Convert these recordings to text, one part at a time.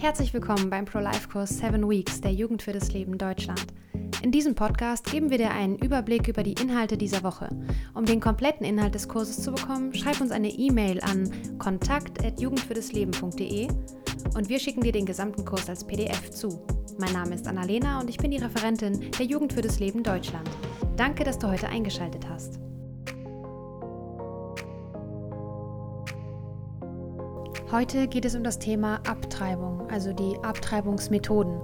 Herzlich willkommen beim Pro-Life-Kurs 7 Weeks der Jugend für das Leben Deutschland. In diesem Podcast geben wir dir einen Überblick über die Inhalte dieser Woche. Um den kompletten Inhalt des Kurses zu bekommen, schreib uns eine E-Mail an kontakt.jugendfürdesleben.de und wir schicken dir den gesamten Kurs als PDF zu. Mein Name ist Annalena und ich bin die Referentin der Jugend für das Leben Deutschland. Danke, dass du heute eingeschaltet hast. Heute geht es um das Thema Abtreibung, also die Abtreibungsmethoden.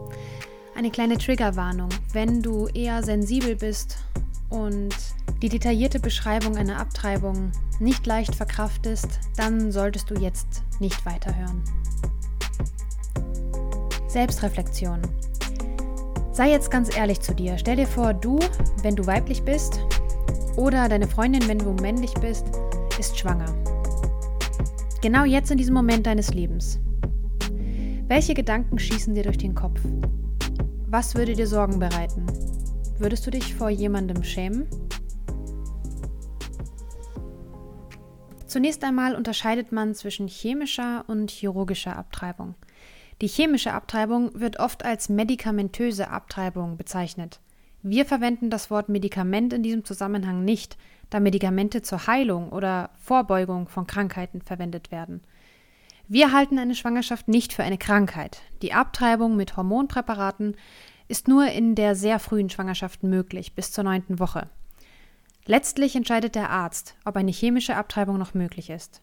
Eine kleine Triggerwarnung, wenn du eher sensibel bist und die detaillierte Beschreibung einer Abtreibung nicht leicht verkraftest, dann solltest du jetzt nicht weiterhören. Selbstreflexion. Sei jetzt ganz ehrlich zu dir. Stell dir vor, du, wenn du weiblich bist, oder deine Freundin, wenn du männlich bist, ist schwanger. Genau jetzt in diesem Moment deines Lebens. Welche Gedanken schießen dir durch den Kopf? Was würde dir Sorgen bereiten? Würdest du dich vor jemandem schämen? Zunächst einmal unterscheidet man zwischen chemischer und chirurgischer Abtreibung. Die chemische Abtreibung wird oft als medikamentöse Abtreibung bezeichnet. Wir verwenden das Wort Medikament in diesem Zusammenhang nicht, da Medikamente zur Heilung oder Vorbeugung von Krankheiten verwendet werden. Wir halten eine Schwangerschaft nicht für eine Krankheit. Die Abtreibung mit Hormonpräparaten ist nur in der sehr frühen Schwangerschaft möglich, bis zur neunten Woche. Letztlich entscheidet der Arzt, ob eine chemische Abtreibung noch möglich ist.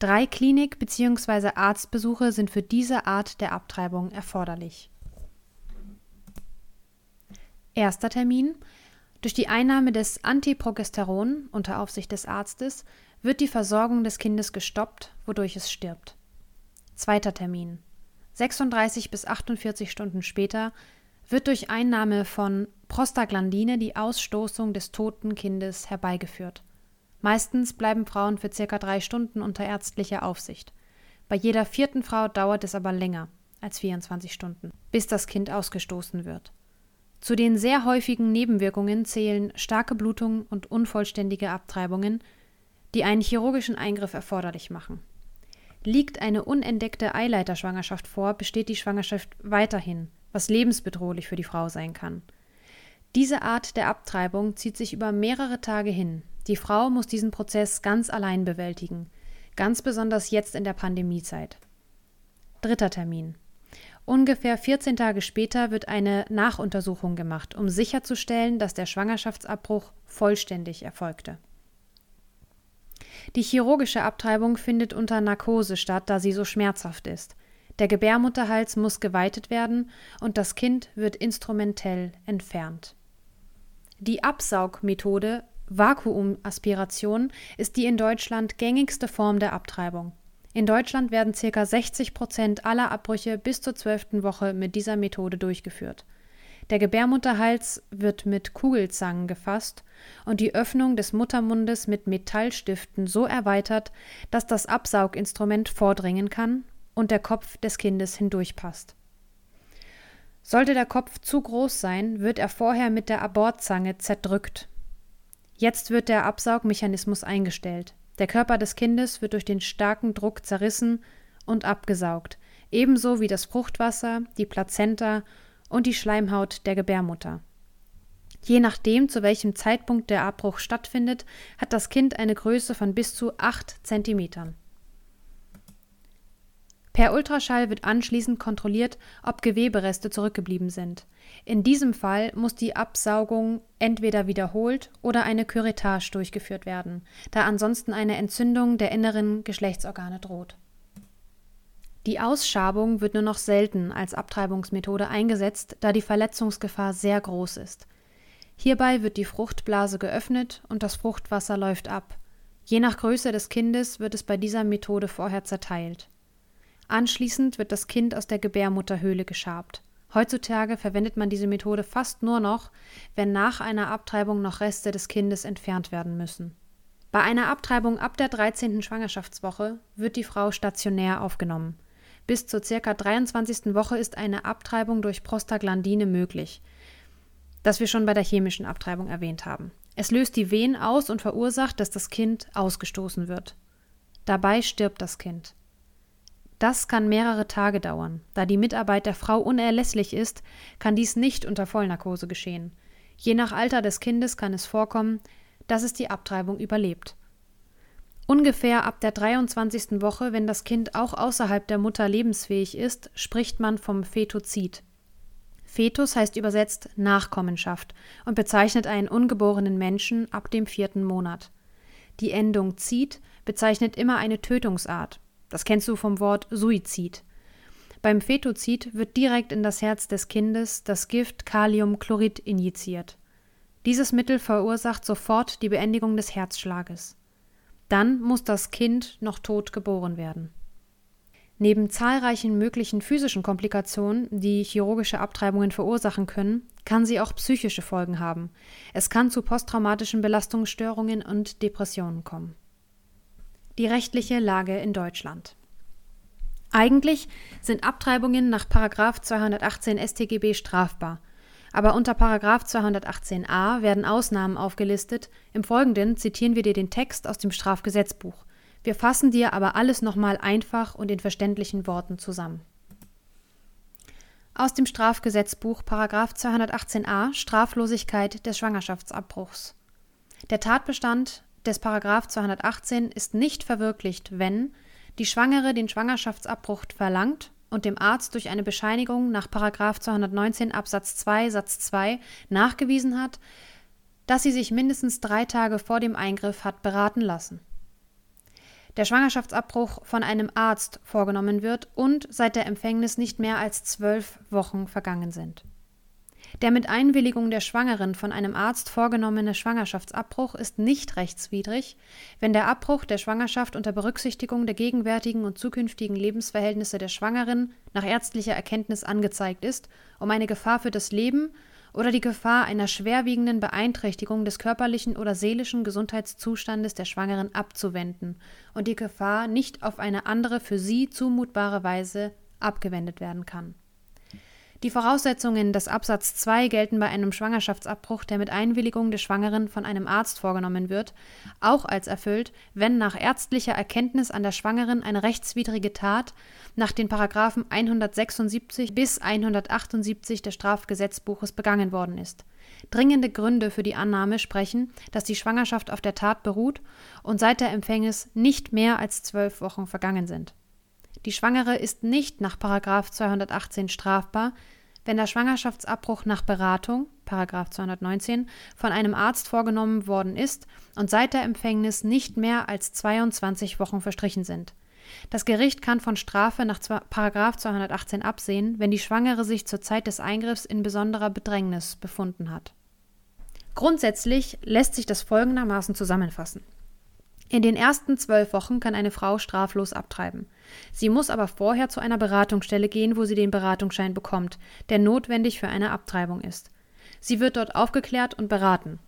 Drei Klinik- bzw. Arztbesuche sind für diese Art der Abtreibung erforderlich. Erster Termin durch die Einnahme des Antiprogesteron unter Aufsicht des Arztes wird die Versorgung des Kindes gestoppt, wodurch es stirbt. Zweiter Termin. 36 bis 48 Stunden später wird durch Einnahme von Prostaglandine die Ausstoßung des toten Kindes herbeigeführt. Meistens bleiben Frauen für circa drei Stunden unter ärztlicher Aufsicht. Bei jeder vierten Frau dauert es aber länger als 24 Stunden, bis das Kind ausgestoßen wird. Zu den sehr häufigen Nebenwirkungen zählen starke Blutung und unvollständige Abtreibungen, die einen chirurgischen Eingriff erforderlich machen. Liegt eine unentdeckte Eileiterschwangerschaft vor, besteht die Schwangerschaft weiterhin, was lebensbedrohlich für die Frau sein kann. Diese Art der Abtreibung zieht sich über mehrere Tage hin. Die Frau muss diesen Prozess ganz allein bewältigen, ganz besonders jetzt in der Pandemiezeit. Dritter Termin. Ungefähr 14 Tage später wird eine Nachuntersuchung gemacht, um sicherzustellen, dass der Schwangerschaftsabbruch vollständig erfolgte. Die chirurgische Abtreibung findet unter Narkose statt, da sie so schmerzhaft ist. Der Gebärmutterhals muss geweitet werden und das Kind wird instrumentell entfernt. Die Absaugmethode Vakuumaspiration ist die in Deutschland gängigste Form der Abtreibung. In Deutschland werden ca. 60 Prozent aller Abbrüche bis zur zwölften Woche mit dieser Methode durchgeführt. Der Gebärmutterhals wird mit Kugelzangen gefasst und die Öffnung des Muttermundes mit Metallstiften so erweitert, dass das Absauginstrument vordringen kann und der Kopf des Kindes hindurchpasst. Sollte der Kopf zu groß sein, wird er vorher mit der Abortzange zerdrückt. Jetzt wird der Absaugmechanismus eingestellt. Der Körper des Kindes wird durch den starken Druck zerrissen und abgesaugt, ebenso wie das Fruchtwasser, die Plazenta und die Schleimhaut der Gebärmutter. Je nachdem, zu welchem Zeitpunkt der Abbruch stattfindet, hat das Kind eine Größe von bis zu 8 Zentimetern. Per Ultraschall wird anschließend kontrolliert, ob Gewebereste zurückgeblieben sind. In diesem Fall muss die Absaugung entweder wiederholt oder eine Curettage durchgeführt werden, da ansonsten eine Entzündung der inneren Geschlechtsorgane droht. Die Ausschabung wird nur noch selten als Abtreibungsmethode eingesetzt, da die Verletzungsgefahr sehr groß ist. Hierbei wird die Fruchtblase geöffnet und das Fruchtwasser läuft ab. Je nach Größe des Kindes wird es bei dieser Methode vorher zerteilt. Anschließend wird das Kind aus der Gebärmutterhöhle geschabt. Heutzutage verwendet man diese Methode fast nur noch, wenn nach einer Abtreibung noch Reste des Kindes entfernt werden müssen. Bei einer Abtreibung ab der 13. Schwangerschaftswoche wird die Frau stationär aufgenommen. Bis zur ca. 23. Woche ist eine Abtreibung durch Prostaglandine möglich, das wir schon bei der chemischen Abtreibung erwähnt haben. Es löst die Wehen aus und verursacht, dass das Kind ausgestoßen wird. Dabei stirbt das Kind. Das kann mehrere Tage dauern. Da die Mitarbeit der Frau unerlässlich ist, kann dies nicht unter Vollnarkose geschehen. Je nach Alter des Kindes kann es vorkommen, dass es die Abtreibung überlebt. Ungefähr ab der 23. Woche, wenn das Kind auch außerhalb der Mutter lebensfähig ist, spricht man vom Fetozid. Fetus heißt übersetzt Nachkommenschaft und bezeichnet einen ungeborenen Menschen ab dem vierten Monat. Die Endung Zid bezeichnet immer eine Tötungsart. Das kennst du vom Wort Suizid. Beim Fetozid wird direkt in das Herz des Kindes das Gift Kaliumchlorid injiziert. Dieses Mittel verursacht sofort die Beendigung des Herzschlages. Dann muss das Kind noch tot geboren werden. Neben zahlreichen möglichen physischen Komplikationen, die chirurgische Abtreibungen verursachen können, kann sie auch psychische Folgen haben. Es kann zu posttraumatischen Belastungsstörungen und Depressionen kommen. Die rechtliche Lage in Deutschland. Eigentlich sind Abtreibungen nach 218 StGB strafbar. Aber unter 218a werden Ausnahmen aufgelistet. Im Folgenden zitieren wir dir den Text aus dem Strafgesetzbuch. Wir fassen dir aber alles nochmal einfach und in verständlichen Worten zusammen. Aus dem Strafgesetzbuch 218a Straflosigkeit des Schwangerschaftsabbruchs. Der Tatbestand des 218 ist nicht verwirklicht, wenn die Schwangere den Schwangerschaftsabbruch verlangt und dem Arzt durch eine Bescheinigung nach 219 Absatz 2 Satz 2 nachgewiesen hat, dass sie sich mindestens drei Tage vor dem Eingriff hat beraten lassen der Schwangerschaftsabbruch von einem Arzt vorgenommen wird und seit der Empfängnis nicht mehr als zwölf Wochen vergangen sind. Der mit Einwilligung der Schwangeren von einem Arzt vorgenommene Schwangerschaftsabbruch ist nicht rechtswidrig, wenn der Abbruch der Schwangerschaft unter Berücksichtigung der gegenwärtigen und zukünftigen Lebensverhältnisse der Schwangeren nach ärztlicher Erkenntnis angezeigt ist, um eine Gefahr für das Leben oder die Gefahr einer schwerwiegenden Beeinträchtigung des körperlichen oder seelischen Gesundheitszustandes der Schwangeren abzuwenden und die Gefahr nicht auf eine andere für sie zumutbare Weise abgewendet werden kann. Die Voraussetzungen des Absatz 2 gelten bei einem Schwangerschaftsabbruch, der mit Einwilligung der Schwangeren von einem Arzt vorgenommen wird, auch als erfüllt, wenn nach ärztlicher Erkenntnis an der Schwangeren eine rechtswidrige Tat nach den Paragraphen 176 bis 178 des Strafgesetzbuches begangen worden ist. Dringende Gründe für die Annahme sprechen, dass die Schwangerschaft auf der Tat beruht und seit der Empfängnis nicht mehr als zwölf Wochen vergangen sind. Die Schwangere ist nicht nach 218 strafbar, wenn der Schwangerschaftsabbruch nach Beratung, 219, von einem Arzt vorgenommen worden ist und seit der Empfängnis nicht mehr als 22 Wochen verstrichen sind. Das Gericht kann von Strafe nach 218 absehen, wenn die Schwangere sich zur Zeit des Eingriffs in besonderer Bedrängnis befunden hat. Grundsätzlich lässt sich das folgendermaßen zusammenfassen. In den ersten zwölf Wochen kann eine Frau straflos abtreiben. Sie muss aber vorher zu einer Beratungsstelle gehen, wo sie den Beratungsschein bekommt, der notwendig für eine Abtreibung ist. Sie wird dort aufgeklärt und beraten.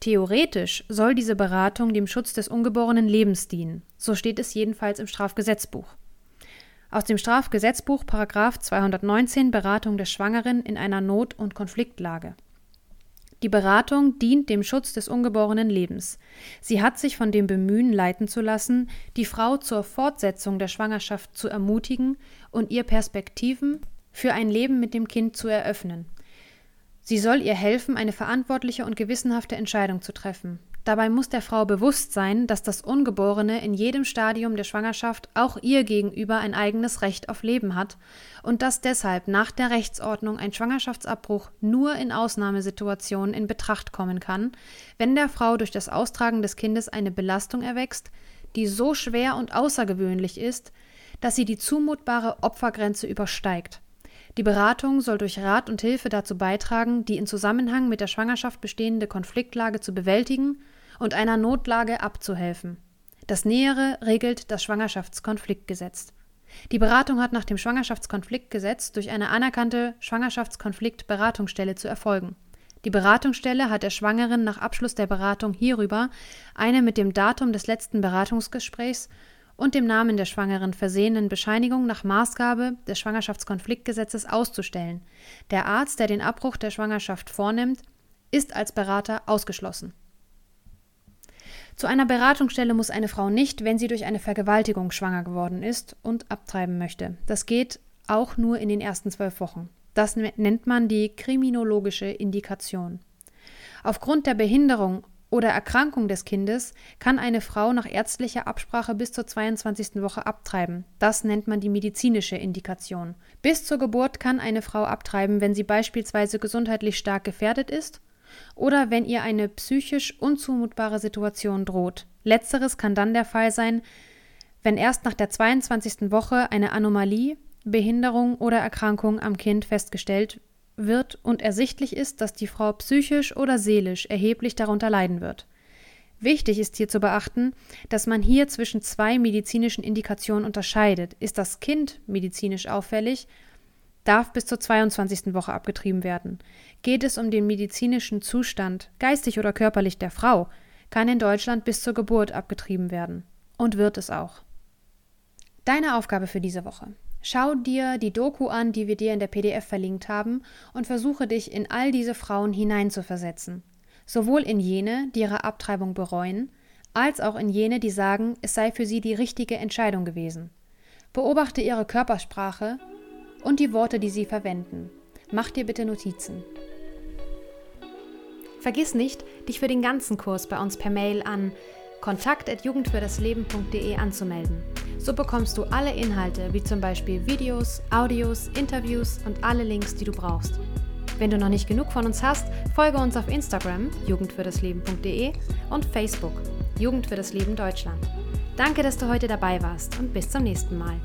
Theoretisch soll diese Beratung dem Schutz des ungeborenen Lebens dienen. So steht es jedenfalls im Strafgesetzbuch. Aus dem Strafgesetzbuch Paragraf 219 Beratung des Schwangeren in einer Not- und Konfliktlage. Die Beratung dient dem Schutz des ungeborenen Lebens. Sie hat sich von dem Bemühen leiten zu lassen, die Frau zur Fortsetzung der Schwangerschaft zu ermutigen und ihr Perspektiven für ein Leben mit dem Kind zu eröffnen. Sie soll ihr helfen, eine verantwortliche und gewissenhafte Entscheidung zu treffen. Dabei muss der Frau bewusst sein, dass das Ungeborene in jedem Stadium der Schwangerschaft auch ihr gegenüber ein eigenes Recht auf Leben hat und dass deshalb nach der Rechtsordnung ein Schwangerschaftsabbruch nur in Ausnahmesituationen in Betracht kommen kann, wenn der Frau durch das Austragen des Kindes eine Belastung erwächst, die so schwer und außergewöhnlich ist, dass sie die zumutbare Opfergrenze übersteigt. Die Beratung soll durch Rat und Hilfe dazu beitragen, die in Zusammenhang mit der Schwangerschaft bestehende Konfliktlage zu bewältigen und einer Notlage abzuhelfen. Das Nähere regelt das Schwangerschaftskonfliktgesetz. Die Beratung hat nach dem Schwangerschaftskonfliktgesetz durch eine anerkannte Schwangerschaftskonfliktberatungsstelle zu erfolgen. Die Beratungsstelle hat der Schwangeren nach Abschluss der Beratung hierüber eine mit dem Datum des letzten Beratungsgesprächs und dem Namen der Schwangeren versehenen Bescheinigung nach Maßgabe des Schwangerschaftskonfliktgesetzes auszustellen. Der Arzt, der den Abbruch der Schwangerschaft vornimmt, ist als Berater ausgeschlossen. Zu einer Beratungsstelle muss eine Frau nicht, wenn sie durch eine Vergewaltigung schwanger geworden ist und abtreiben möchte. Das geht auch nur in den ersten zwölf Wochen. Das nennt man die kriminologische Indikation. Aufgrund der Behinderung oder Erkrankung des Kindes kann eine Frau nach ärztlicher Absprache bis zur 22. Woche abtreiben. Das nennt man die medizinische Indikation. Bis zur Geburt kann eine Frau abtreiben, wenn sie beispielsweise gesundheitlich stark gefährdet ist oder wenn ihr eine psychisch unzumutbare Situation droht. Letzteres kann dann der Fall sein, wenn erst nach der 22. Woche eine Anomalie, Behinderung oder Erkrankung am Kind festgestellt wird und ersichtlich ist, dass die Frau psychisch oder seelisch erheblich darunter leiden wird. Wichtig ist hier zu beachten, dass man hier zwischen zwei medizinischen Indikationen unterscheidet. Ist das Kind medizinisch auffällig, darf bis zur 22. Woche abgetrieben werden. Geht es um den medizinischen Zustand, geistig oder körperlich der Frau, kann in Deutschland bis zur Geburt abgetrieben werden. Und wird es auch. Deine Aufgabe für diese Woche. Schau dir die Doku an, die wir dir in der PDF verlinkt haben, und versuche dich in all diese Frauen hineinzuversetzen. Sowohl in jene, die ihre Abtreibung bereuen, als auch in jene, die sagen, es sei für sie die richtige Entscheidung gewesen. Beobachte ihre Körpersprache und die Worte, die sie verwenden. Mach dir bitte Notizen. Vergiss nicht, dich für den ganzen Kurs bei uns per Mail an kontakt.jugendfürdasleben.de anzumelden. So bekommst du alle Inhalte, wie zum Beispiel Videos, Audios, Interviews und alle Links, die du brauchst. Wenn du noch nicht genug von uns hast, folge uns auf Instagram jugendfürdasleben.de und Facebook Jugend für das Leben Deutschland. Danke, dass du heute dabei warst und bis zum nächsten Mal.